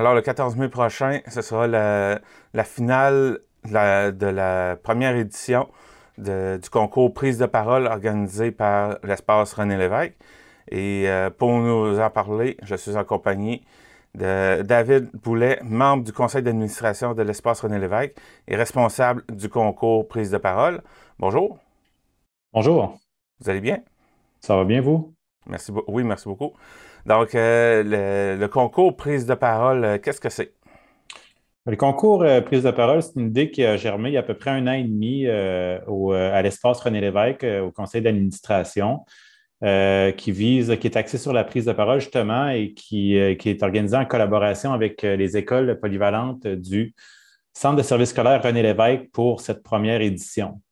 Alors, le 14 mai prochain, ce sera la, finale de la première édition du concours Prise de parole organisé par l'espace René Lévesque. Et euh, pour nous en parler, je suis en compagnie de David Boulet, membre du conseil d'administration de l'espace René Lévesque et responsable du concours Prise de parole. Bonjour. Bonjour. Vous allez bien? Ça va bien, vous? Merci Oui, merci beaucoup. Donc, euh, le, concours Prise de parole, euh, qu'est-ce que c'est? Le concours Prise de parole, c'est une idée qui a germé il y a à peu près un an et demi à l'espace René Lévesque, au conseil d'administration. Euh, qui vise, qui est axé sur la prise de parole justement et qui, euh, est organisé en collaboration avec euh, les écoles polyvalentes du Centre de services scolaires René Lévesque pour cette première édition.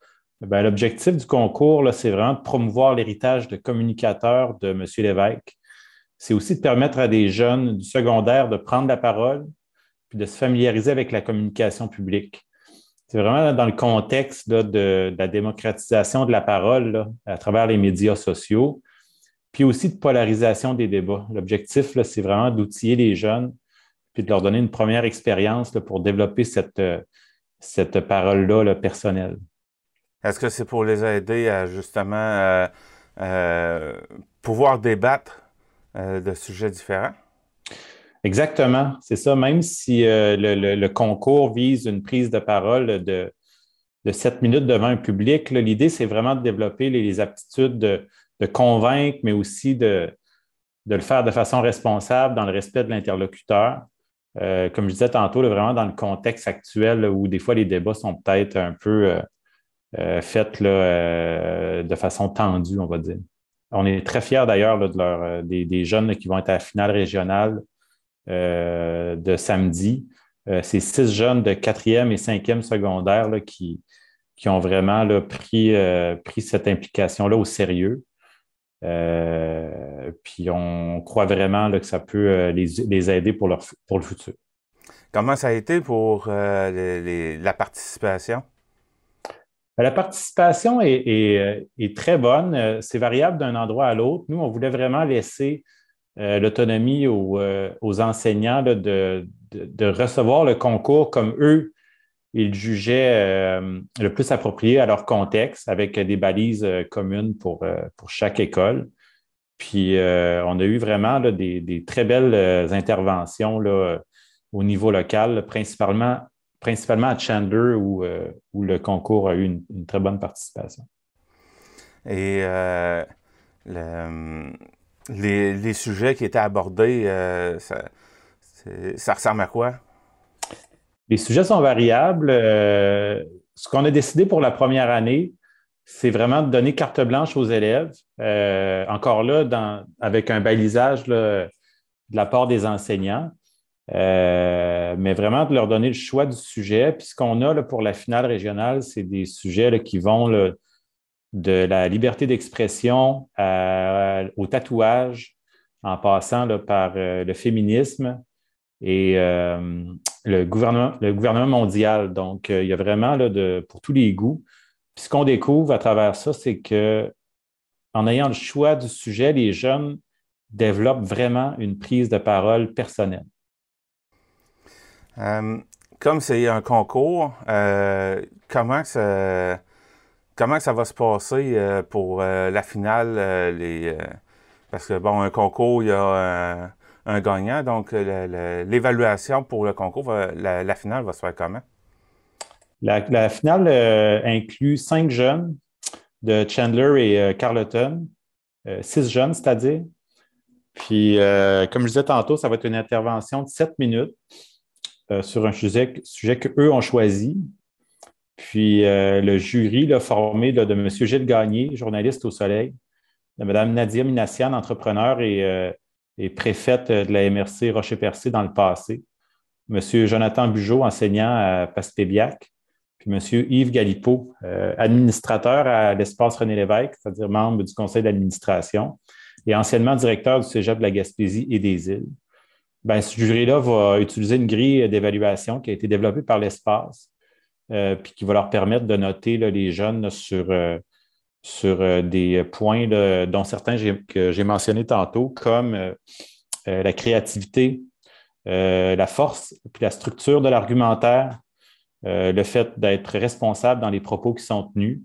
Ben, l'objectif du concours, c'est vraiment de promouvoir l'héritage de communicateur de M. Lévesque. C'est aussi de permettre à des jeunes du secondaire de prendre la parole puis de se familiariser avec la communication publique. C'est vraiment dans le contexte de, la démocratisation de la parole à travers les médias sociaux, puis aussi de polarisation des débats. L'objectif, c'est vraiment d'outiller les jeunes, puis de leur donner une première expérience pour développer cette, cette parole-là personnelle. Est-ce que c'est pour les aider à justement euh, euh, pouvoir débattre euh, de sujets différents? Exactement, c'est ça. Même si euh, le, concours vise une prise de parole de, de 7 minutes devant un public, l'idée, c'est vraiment de développer les, aptitudes de, convaincre, mais aussi de, le faire de façon responsable dans le respect de l'interlocuteur. Euh, comme je disais tantôt, vraiment dans le contexte actuel où des fois les débats sont peut-être un peu faits de façon tendue, on va dire. On est très fiers d'ailleurs de des, des, jeunes qui vont être à la finale régionale euh, de samedi. Euh, c'est six jeunes de quatrième et cinquième secondaire qui, ont vraiment pris, euh, cette implication-là au sérieux. puis on croit vraiment que ça peut les, aider pour, leur, pour le futur. Comment ça a été pour la participation? La participation est, est très bonne. C'est variable d'un endroit à l'autre. Nous, on voulait vraiment laisser euh, l'autonomie euh, aux, enseignants de, recevoir le concours comme eux, ils jugeaient euh, le plus approprié à leur contexte, avec des balises communes pour, chaque école. Puis on a eu vraiment des, très belles interventions au niveau local, principalement, principalement à Chandler, où, où le concours a eu une, très bonne participation. Et le, les, sujets qui étaient abordés, euh, ça, ressemble à quoi? Les sujets sont variables. Euh, ce qu'on a décidé pour la première année, c'est vraiment de donner carte blanche aux élèves. Euh, encore là, avec un balisage de la part des enseignants, mais vraiment de leur donner le choix du sujet. Puis ce qu'on a pour la finale régionale, c'est des sujets qui vont de la liberté d'expression au tatouage, en passant par euh, le féminisme et euh, le, gouvernement, mondial. Donc, euh, il y a vraiment pour tous les goûts. Puis ce qu'on découvre à travers ça, c'est que en ayant le choix du sujet, les jeunes développent vraiment une prise de parole personnelle. Comme c'est un concours, comment ça comment ça va se passer euh, pour euh, la finale? Euh, parce que, bon, un concours, il y a un, gagnant. Donc, l'évaluation pour le concours, la, finale va se faire comment? La, finale inclut cinq jeunes de Chandler et Carleton, six jeunes, c'est-à-dire. Puis, comme je disais tantôt, ça va être une intervention de sept minutes sur un sujet, qu'eux ont choisi. Puis euh, le jury là, formé de M. Gilles Gagné, journaliste au Soleil, de Mme Nadia Minassian, entrepreneur et, euh, préfète de la MRC Rocher-Percé dans le passé, M. Jonathan Bugeaud, enseignant à Paspébiac, puis M. Yves euh, administrateur à l'Espace René Lévesque, c'est-à-dire membre du conseil d'administration et anciennement directeur du Cégep de la Gaspésie et des îles. Ben, ce jury-là va utiliser une grille d'évaluation qui a été développée par l'Espace euh, puis qui va leur permettre de noter les jeunes sur, euh, sur euh, des points dont certains que j'ai mentionnés tantôt, comme la créativité, la force puis la structure de l'argumentaire, le fait d'être responsable dans les propos qui sont tenus,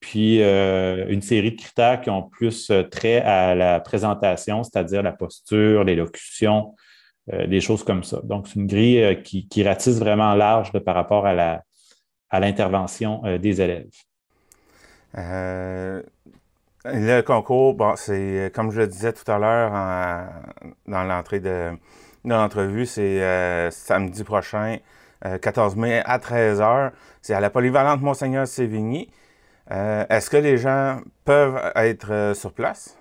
puis une série de critères qui ont plus trait à la présentation, c'est-à-dire la posture, l'élocution, des choses comme ça. Donc, c'est une grille qui, ratisse vraiment large par rapport à l'intervention des élèves. Le concours, bon, c'est comme je le disais tout à l'heure dans l'entrée de, l'entrevue, c'est euh, samedi prochain, 14 euh, mai à 13h. C'est à la polyvalente Monseigneur Sévigny. Euh, est-ce que les gens peuvent être sur place?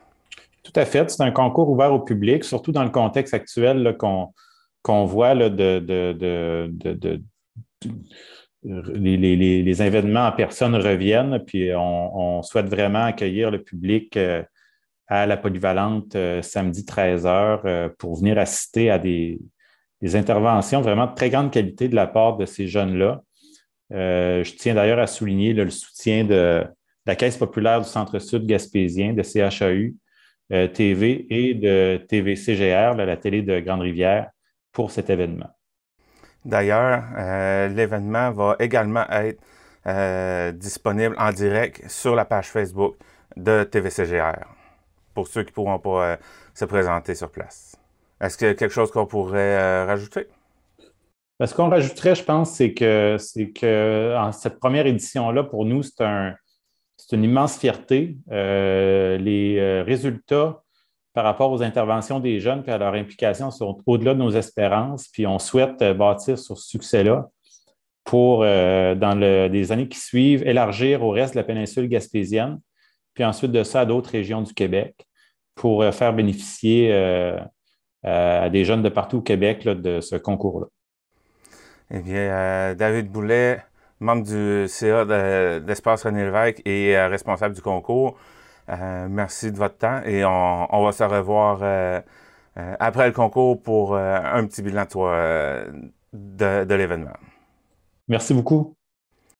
Tout à fait. C'est un concours ouvert au public, surtout dans le contexte actuel qu'on voit de, de les, événements en personne reviennent, puis on, souhaite vraiment accueillir le public euh, à la polyvalente euh, samedi 13h euh, pour venir assister à des, interventions vraiment de très grande qualité de la part de ces jeunes-là. je tiens d'ailleurs à souligner le soutien de la Caisse populaire du Centre-Sud gaspésien, de CHAU TV et de TVCGR, la télé de Grande-Rivière, pour cet événement. D'ailleurs, euh, l'événement va également être euh, disponible en direct sur la page Facebook de TVCGR pour ceux qui ne pourront pas euh, se présenter sur place. Est-ce qu'il y a quelque chose qu'on pourrait rajouter? Ben, ce qu'on rajouterait, je pense, c'est que, c'est que en cette première édition-là, pour nous, c'est, un, c'est une immense fierté. les résultats par rapport aux interventions des jeunes et à leur implication sont au-delà de nos espérances. Puis on souhaite euh, bâtir sur ce succès-là pour, euh, dans les années qui suivent, élargir au reste de la péninsule gaspésienne, puis ensuite de ça à d'autres régions du Québec pour euh, faire bénéficier à des jeunes de partout au Québec de ce concours-là. Eh bien, David Boulet, membre du CA d'Espace René Lévesque et responsable du concours, euh, merci de votre temps et on, va se revoir euh, euh, après le concours pour un petit bilan de, de l'événement. Merci beaucoup.